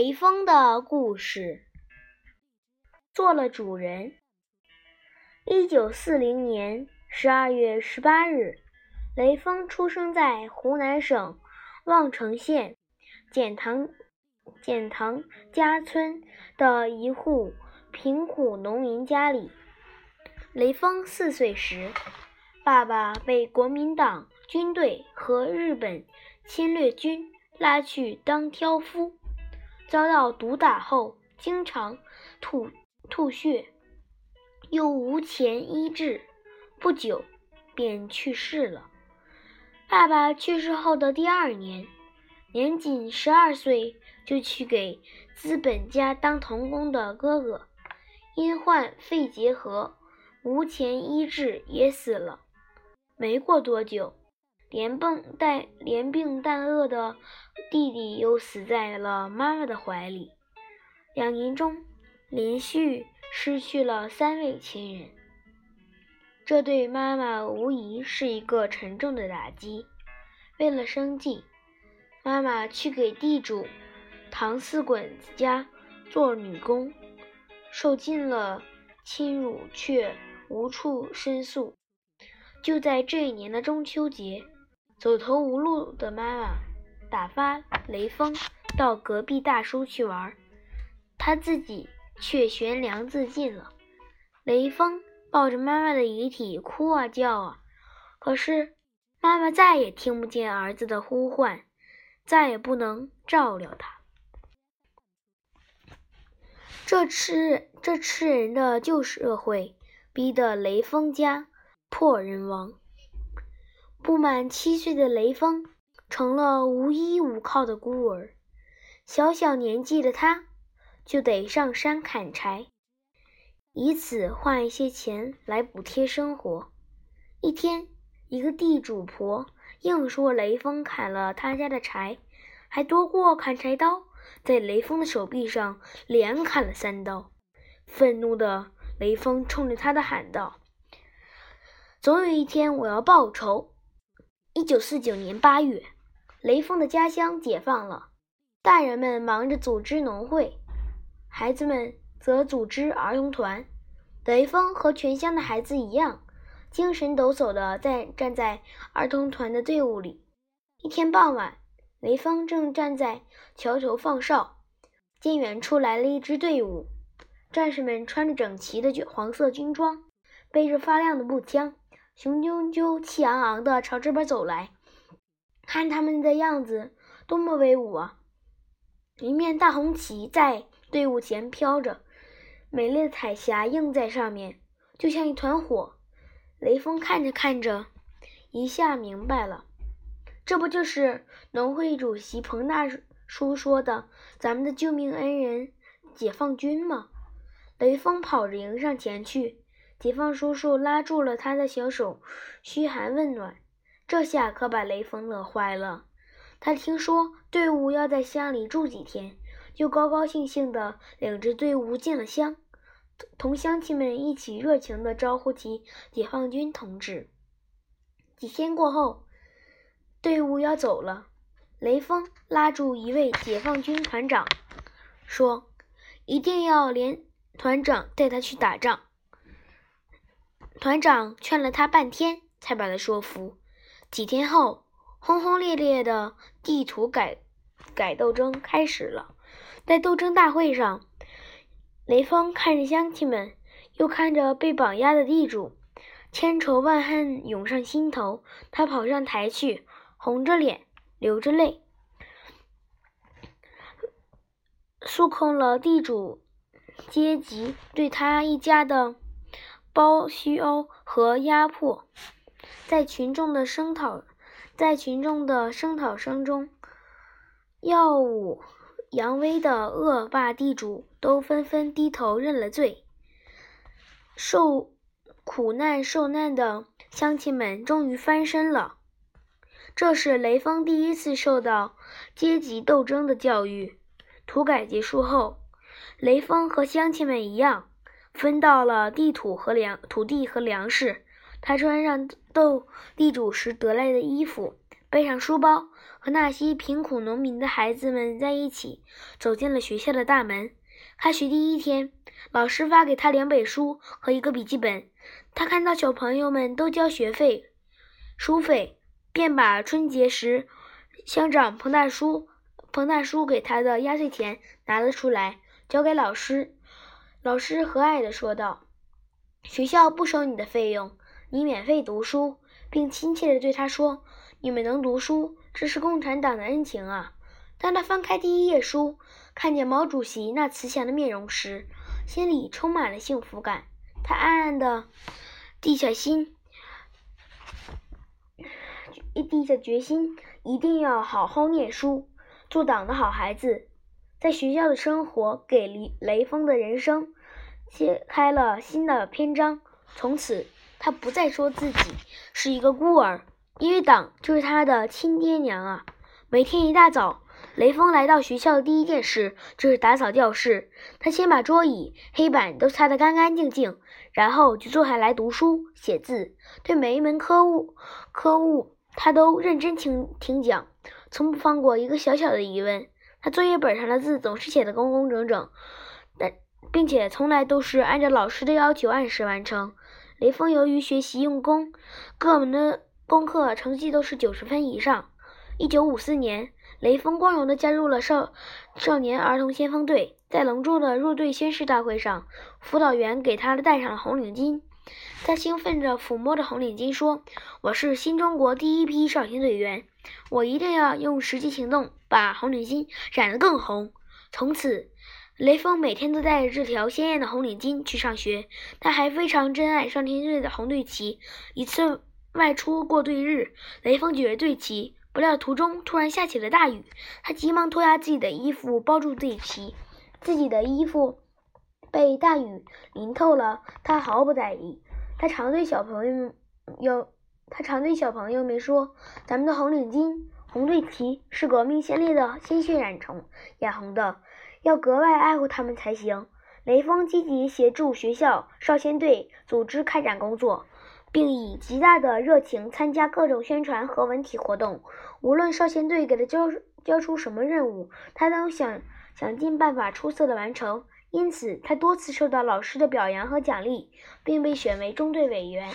雷锋的故事。做了主人。一九四零年十二月十八日，雷锋出生在湖南省望城县简塘简塘家村的一户贫苦农民家里。雷锋四岁时，爸爸被国民党军队和日本侵略军拉去当挑夫。遭到毒打后，经常吐吐血，又无钱医治，不久便去世了。爸爸去世后的第二年，年仅十二岁就去给资本家当童工的哥哥，因患肺结核，无钱医治也死了。没过多久。连病带连病带饿的弟弟又死在了妈妈的怀里，两年中连续失去了三位亲人，这对妈妈无疑是一个沉重的打击。为了生计，妈妈去给地主唐四滚子家做女工，受尽了侵辱，却无处申诉。就在这一年的中秋节。走投无路的妈妈打发雷锋到隔壁大叔去玩，他自己却悬梁自尽了。雷锋抱着妈妈的遗体哭啊叫啊，可是妈妈再也听不见儿子的呼唤，再也不能照料他。这吃这吃人的旧社会，逼得雷锋家破人亡。不满七岁的雷锋成了无依无靠的孤儿，小小年纪的他就得上山砍柴，以此换一些钱来补贴生活。一天，一个地主婆硬说雷锋砍了他家的柴，还夺过砍柴刀，在雷锋的手臂上连砍了三刀。愤怒的雷锋冲着他的喊道：“总有一天，我要报仇！”一九四九年八月，雷锋的家乡解放了，大人们忙着组织农会，孩子们则组织儿童团。雷锋和全乡的孩子一样，精神抖擞地在站在儿童团的队伍里。一天傍晚，雷锋正站在桥头放哨，见远处来了一支队伍，战士们穿着整齐的黄色军装，背着发亮的步枪。雄赳赳、气昂昂地朝这边走来，看他们的样子多么威武啊！一面大红旗在队伍前飘着，美丽的彩霞映在上面，就像一团火。雷锋看着看着，一下明白了，这不就是农会主席彭大叔说的咱们的救命恩人解放军吗？雷锋跑着迎上前去。解放叔叔拉住了他的小手，嘘寒问暖。这下可把雷锋乐坏了。他听说队伍要在乡里住几天，就高高兴兴地领着队伍进了乡，同乡亲们一起热情地招呼起解放军同志。几天过后，队伍要走了，雷锋拉住一位解放军团长，说：“一定要连团长带他去打仗。”团长劝了他半天，才把他说服。几天后，轰轰烈烈的地图改改斗争开始了。在斗争大会上，雷锋看着乡亲们，又看着被绑押的地主，千愁万恨涌上心头。他跑上台去，红着脸，流着泪，诉控了地主阶级对他一家的。包削和压迫，在群众的声讨，在群众的声讨声中，耀武扬威的恶霸地主都纷纷低头认了罪。受苦难受难的乡亲们终于翻身了。这是雷锋第一次受到阶级斗争的教育。土改结束后，雷锋和乡亲们一样。分到了地土和粮土地和粮食，他穿上斗地主时得来的衣服，背上书包，和那些贫苦农民的孩子们在一起，走进了学校的大门。开学第一天，老师发给他两本书和一个笔记本。他看到小朋友们都交学费、书费，便把春节时乡长彭大叔、彭大叔给他的压岁钱拿了出来，交给老师。老师和蔼地说道：“学校不收你的费用，你免费读书。”并亲切地对他说：“你们能读书，这是共产党的恩情啊！”当他翻开第一页书，看见毛主席那慈祥的面容时，心里充满了幸福感。他暗暗地地下心，一地下决心，一定要好好念书，做党的好孩子。在学校的生活给雷雷锋的人生揭开了新的篇章。从此，他不再说自己是一个孤儿，因为党就是他的亲爹娘啊！每天一大早，雷锋来到学校的第一件事就是打扫教室。他先把桌椅、黑板都擦得干干净净，然后就坐下来读书写字。对每一门科目科目，他都认真听听讲，从不放过一个小小的疑问。他作业本上的字总是写得工工整整，但并且从来都是按照老师的要求按时完成。雷锋由于学习用功，各门的功课成绩都是九十分以上。一九五四年，雷锋光荣地加入了少少年儿童先锋队。在隆重的入队宣誓大会上，辅导员给他戴上了红领巾。他兴奋地抚摸着红领巾，说：“我是新中国第一批少先队员，我一定要用实际行动把红领巾染得更红。”从此。雷锋每天都带着这条鲜艳的红领巾去上学，他还非常珍爱少先队的红队旗。一次外出过队日，雷锋举着队旗，不料途中突然下起了大雨，他急忙脱下自己的衣服包住队旗，自己的衣服被大雨淋透了，他毫不在意。他常对小朋友有，他常对小朋友们说：“咱们的红领巾、红队旗是革命先烈的鲜血染成染红的。”要格外爱护他们才行。雷锋积极协助学校少先队组织开展工作，并以极大的热情参加各种宣传和文体活动。无论少先队给他交交出什么任务，他都想想尽办法出色的完成。因此，他多次受到老师的表扬和奖励，并被选为中队委员。